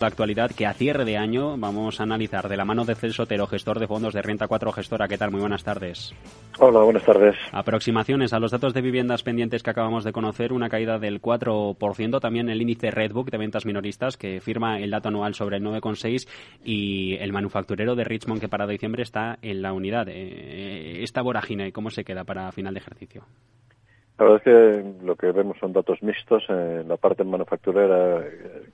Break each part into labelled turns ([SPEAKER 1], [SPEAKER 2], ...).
[SPEAKER 1] La actualidad que a cierre de año vamos a analizar de la mano de Celso Otero, gestor de fondos de Renta 4 Gestora. ¿Qué tal? Muy buenas tardes.
[SPEAKER 2] Hola, buenas tardes.
[SPEAKER 1] Aproximaciones a los datos de viviendas pendientes que acabamos de conocer, una caída del 4%, también el índice Redbook de ventas minoristas que firma el dato anual sobre el 9,6 y el manufacturero de Richmond que para diciembre está en la unidad. Eh, esta vorágine, ¿cómo se queda para final de ejercicio?
[SPEAKER 2] La verdad es que lo que vemos son datos mixtos. En la parte manufacturera,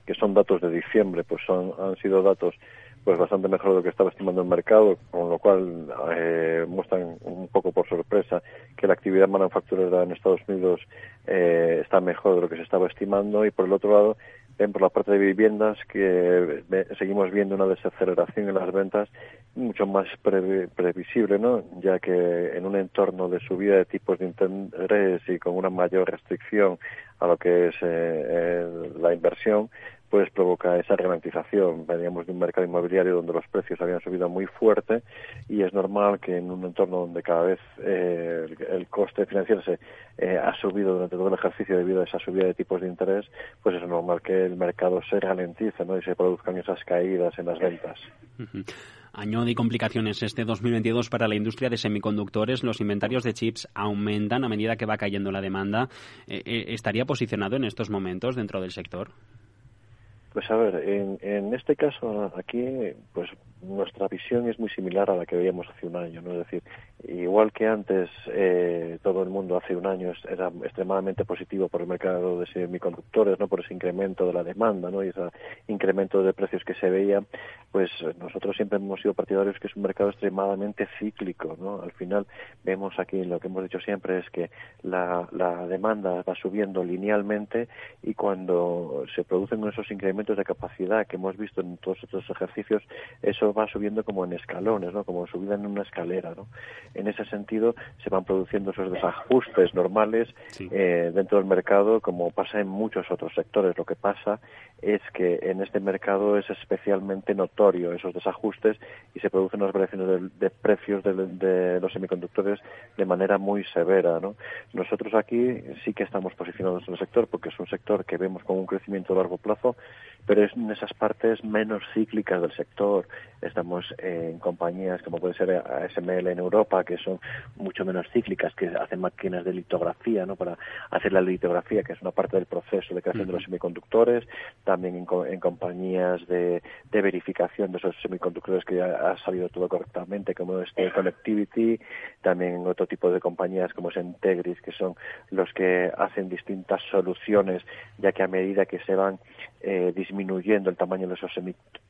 [SPEAKER 2] que son datos de diciembre, pues son, han sido datos pues bastante mejor de lo que estaba estimando el mercado, con lo cual eh, muestran un poco por sorpresa que la actividad manufacturera en Estados Unidos eh, está mejor de lo que se estaba estimando y por el otro lado por la parte de viviendas que seguimos viendo una desaceleración en las ventas mucho más previsible, ¿no? Ya que en un entorno de subida de tipos de interés y con una mayor restricción a lo que es eh, la inversión, pues provoca esa ralentización. Veníamos de un mercado inmobiliario donde los precios habían subido muy fuerte y es normal que en un entorno donde cada vez eh, el, coste financiero se eh, ha subido durante todo el ejercicio debido a esa subida de tipos de interés, pues es normal que el mercado se ralentice ¿no? y se produzcan esas caídas en las ventas.
[SPEAKER 1] Año de complicaciones este 2022 para la industria de semiconductores. Los inventarios de chips aumentan a medida que va cayendo la demanda. Eh, ¿Estaría posicionado en estos momentos dentro del sector?
[SPEAKER 2] Pues a ver, en, en este caso aquí, pues nuestra visión es muy similar a la que veíamos hace un año, ¿no? Es decir, igual que antes eh, todo el mundo hace un año era extremadamente positivo por el mercado de semiconductores, ¿no? Por ese incremento de la demanda, ¿no? Y ese incremento de precios que se veía, pues nosotros siempre hemos sido partidarios que es un mercado extremadamente cíclico, ¿no? Al final vemos aquí lo que hemos dicho siempre es que la, la demanda va subiendo linealmente y cuando se producen esos incrementos de capacidad que hemos visto en todos estos ejercicios, eso va subiendo como en escalones, ¿no? Como subida en una escalera, ¿no? En ese sentido se van produciendo esos desajustes normales eh, dentro del mercado, como pasa en muchos otros sectores. Lo que pasa es que en este mercado es especialmente notorio esos desajustes y se producen unas variaciones de, precios de, los semiconductores de manera muy severa, ¿no? Nosotros aquí sí que estamos posicionados en el sector porque es un sector que vemos con un crecimiento a largo plazo, pero es en esas partes menos cíclicas del sector estamos en compañías como puede ser ASML en Europa, que son mucho menos cíclicas, que hacen máquinas de litografía, ¿no? Para hacer la litografía, que es una parte del proceso de creación de los semiconductores, también en, compañías de, verificación de esos semiconductores que ha salido todo correctamente, como este Connectivity, también en otro tipo de compañías como es Integris, que son los que hacen distintas soluciones, ya que a medida que se van eh, disminuyendo el tamaño de esos semiconductores,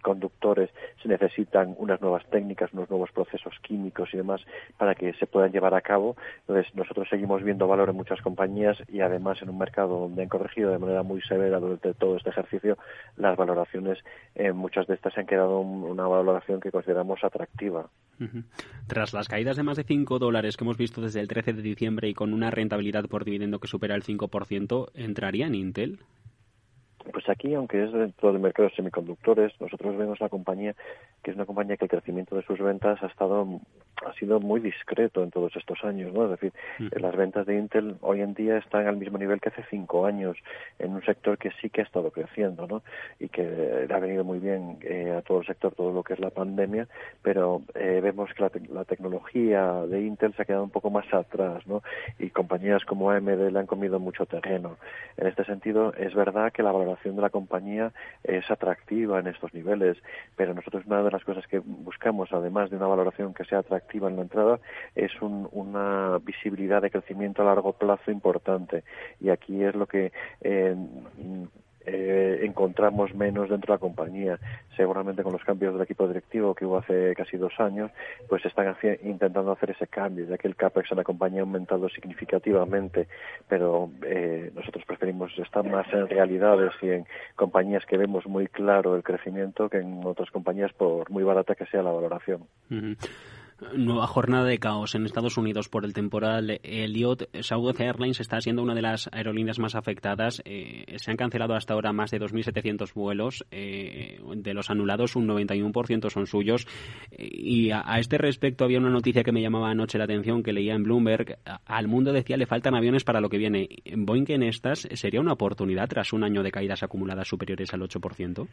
[SPEAKER 2] se necesitan unas nuevas técnicas, unos nuevos procesos químicos y demás para que se puedan llevar a cabo. Entonces, nosotros seguimos viendo valor en muchas compañías y además en un mercado donde han corregido de manera muy severa durante todo este ejercicio, las valoraciones, en muchas de estas han quedado una valoración que consideramos atractiva.
[SPEAKER 1] Tras las caídas de más de 5 dólares que hemos visto desde el 13 de diciembre y con una rentabilidad por dividendo que supera el 5%, ¿entraría en Intel?
[SPEAKER 2] Pues aquí, aunque es dentro del mercado de semiconductores, nosotros vemos la compañía que es una compañía que el crecimiento de sus ventas ha estado ha sido muy discreto en todos estos años, ¿no? Es decir, mm. las ventas de Intel hoy en día están al mismo nivel que hace cinco años en un sector que sí que ha estado creciendo, ¿no? Y que le ha venido muy bien eh, a todo el sector todo lo que es la pandemia, pero eh, vemos que la, la, tecnología de Intel se ha quedado un poco más atrás, ¿no? Y compañías como AMD le han comido mucho terreno. En este sentido, es verdad que la valoración de la compañía es atractiva en estos niveles, pero nosotros una de las cosas que buscamos, además de una valoración que sea atractiva en la entrada, es una visibilidad de crecimiento a largo plazo importante. Y aquí es lo que eh, eh, encontramos menos dentro de la compañía. Seguramente con los cambios del equipo directivo que hubo hace casi dos años, pues están intentando hacer ese cambio, ya que el CAPEX en la compañía ha aumentado significativamente, pero eh, nosotros preferimos estar más en realidades y en compañías que vemos muy claro el crecimiento que en otras compañías por muy barata que sea la valoración.
[SPEAKER 1] Nueva jornada de caos en Estados Unidos por el temporal Elliot. Southwest Airlines está siendo una de las aerolíneas más afectadas. Eh, se han cancelado hasta ahora más de 2.700 vuelos. Eh, de los anulados, un 91% son suyos. y a, este respecto había una noticia que me llamaba anoche la atención que leía en Bloomberg. Al mundo decía le faltan aviones para lo que viene. Boeing en estas sería una oportunidad tras un año de caídas acumuladas superiores al 8%.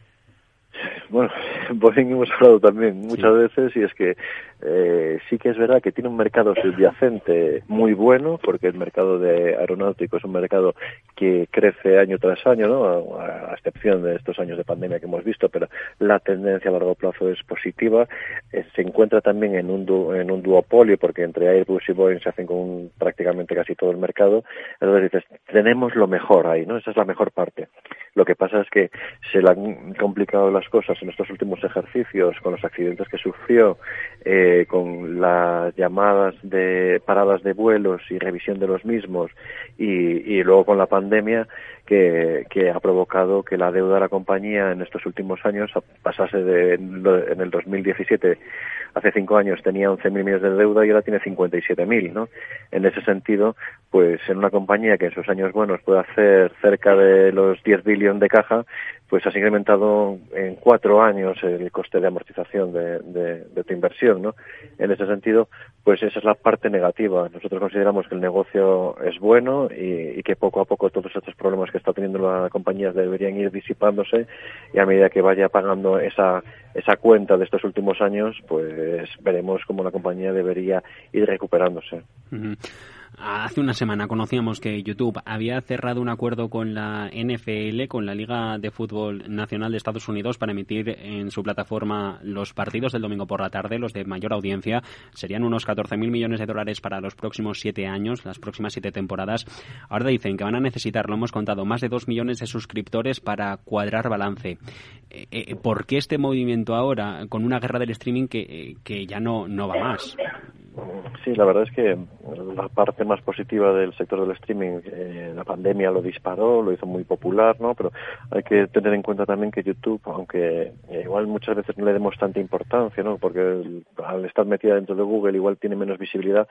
[SPEAKER 2] Bueno, Boeing hemos hablado también muchas veces y es que eh, sí que es verdad que tiene un mercado subyacente muy bueno porque el mercado de aeronáutico es un mercado que crece año tras año, ¿no? A, excepción de estos años de pandemia que hemos visto, pero la tendencia a largo plazo es positiva. Eh, se encuentra también en un, en un duopolio porque entre Airbus y Boeing se hacen con prácticamente casi todo el mercado. Entonces dices, tenemos lo mejor ahí, ¿no? Esa es la mejor parte. Lo que pasa es que se le han complicado las cosas en estos últimos ejercicios con los accidentes que sufrió, eh, con las llamadas de paradas de vuelos y revisión de los mismos y, luego con la pandemia que, ha provocado que la deuda de la compañía en estos últimos años pasase de en el 2017 hace cinco años tenía 11.000 millones de deuda y ahora tiene 57.000, ¿no? En ese sentido, pues en una compañía que en sus años buenos puede hacer cerca de los 10 billones de caja, pues has incrementado en cuatro años el coste de amortización de, de, tu inversión, ¿no? En ese sentido, pues esa es la parte negativa. Nosotros consideramos que el negocio es bueno y, que poco a poco todos estos problemas que está teniendo la compañía deberían ir disipándose y a medida que vaya pagando esa, esa cuenta de estos últimos años, pues veremos cómo la compañía debería ir recuperándose.
[SPEAKER 1] Hace una semana conocíamos que YouTube había cerrado un acuerdo con la NFL, con la Liga de Fútbol Nacional de Estados Unidos, para emitir en su plataforma los partidos del domingo por la tarde, los de mayor audiencia. Serían unos 14.000 millones de dólares para los próximos siete años, las próximas siete temporadas. Ahora dicen que van a necesitar, lo hemos contado, más de dos millones de suscriptores para cuadrar balance. Eh, eh, ¿Por qué este movimiento ahora, con una guerra del streaming que, eh, que ya no, no va más?
[SPEAKER 2] Sí, la verdad es que la parte más positiva del sector del streaming, eh, la pandemia lo disparó, lo hizo muy popular, ¿no? Pero hay que tener en cuenta también que YouTube, aunque eh, igual muchas veces no le demos tanta importancia, ¿no? Porque al estar metida dentro de Google igual tiene menos visibilidad,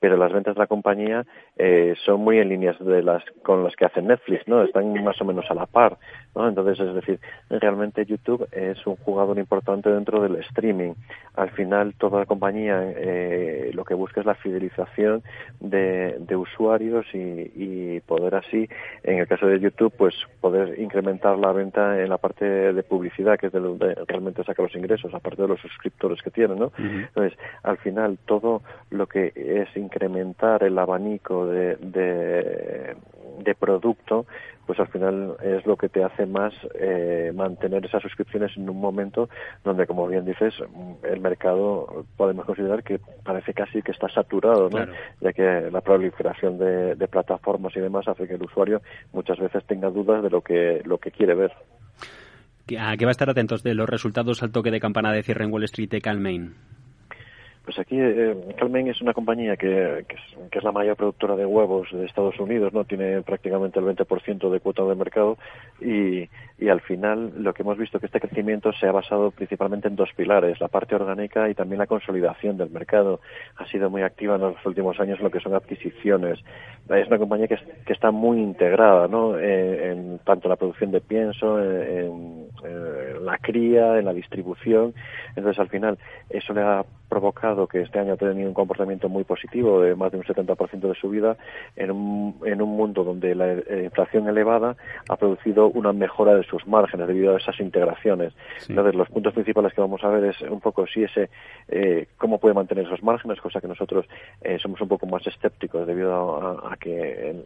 [SPEAKER 2] pero las ventas de la compañía eh, son muy en líneas de las con las que hace Netflix, ¿no? Están más o menos a la par, ¿no? Entonces, es decir, realmente YouTube es un jugador importante dentro del streaming. Al final, toda la compañía eh, lo que busca es la fidelización de, de usuarios y, y, poder así, en el caso de YouTube, pues poder incrementar la venta en la parte de publicidad, que es de donde realmente saca los ingresos, aparte de los suscriptores que tienen, ¿no? Entonces, al final, todo lo que es incrementar el abanico de, de, producto, pues al final es lo que te hace más eh, mantener esas suscripciones en un momento donde, como bien dices, el mercado podemos considerar que parece casi que está saturado, ¿no? ya que la proliferación de, de, plataformas y demás hace que el usuario muchas veces tenga dudas de lo que, lo que quiere ver.
[SPEAKER 1] ¿A qué va a estar atentos de los resultados al toque de campana de cierre en Wall Street de Calmain?
[SPEAKER 2] Pues aquí eh, Calmen es una compañía que, es, la mayor productora de huevos de Estados Unidos, no tiene prácticamente el 20% de cuota de mercado y, y al final lo que hemos visto que este crecimiento se ha basado principalmente en dos pilares, la parte orgánica y también la consolidación del mercado. Ha sido muy activa en los últimos años en lo que son adquisiciones. Es una compañía que, está muy integrada, ¿no? Eh, en tanto la producción de pienso, en, en la cría, en la distribución. Entonces al final eso le ha provocado que este año ha tenido un comportamiento muy positivo de más de un 70% de subida en un, en un mundo donde la eh, inflación elevada ha producido una mejora de sus márgenes debido a esas integraciones. Entonces, los puntos principales que vamos a ver es un poco si ese, eh, cómo puede mantener esos márgenes, cosa que nosotros eh, somos un poco más escépticos debido a, que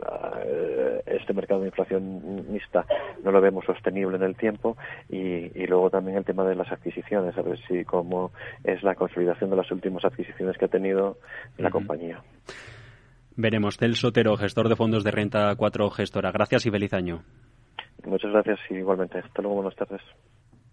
[SPEAKER 2] este mercado de inflacionista no lo vemos sostenible en el tiempo y, y luego también el tema de las adquisiciones, a ver si cómo es la consolidación de las últimas adquisiciones que ha tenido la compañía.
[SPEAKER 1] Veremos. Celso Sotero, gestor de fondos de renta 4 gestora. Gracias y feliz año.
[SPEAKER 2] Muchas gracias y igualmente. Hasta luego, buenas tardes.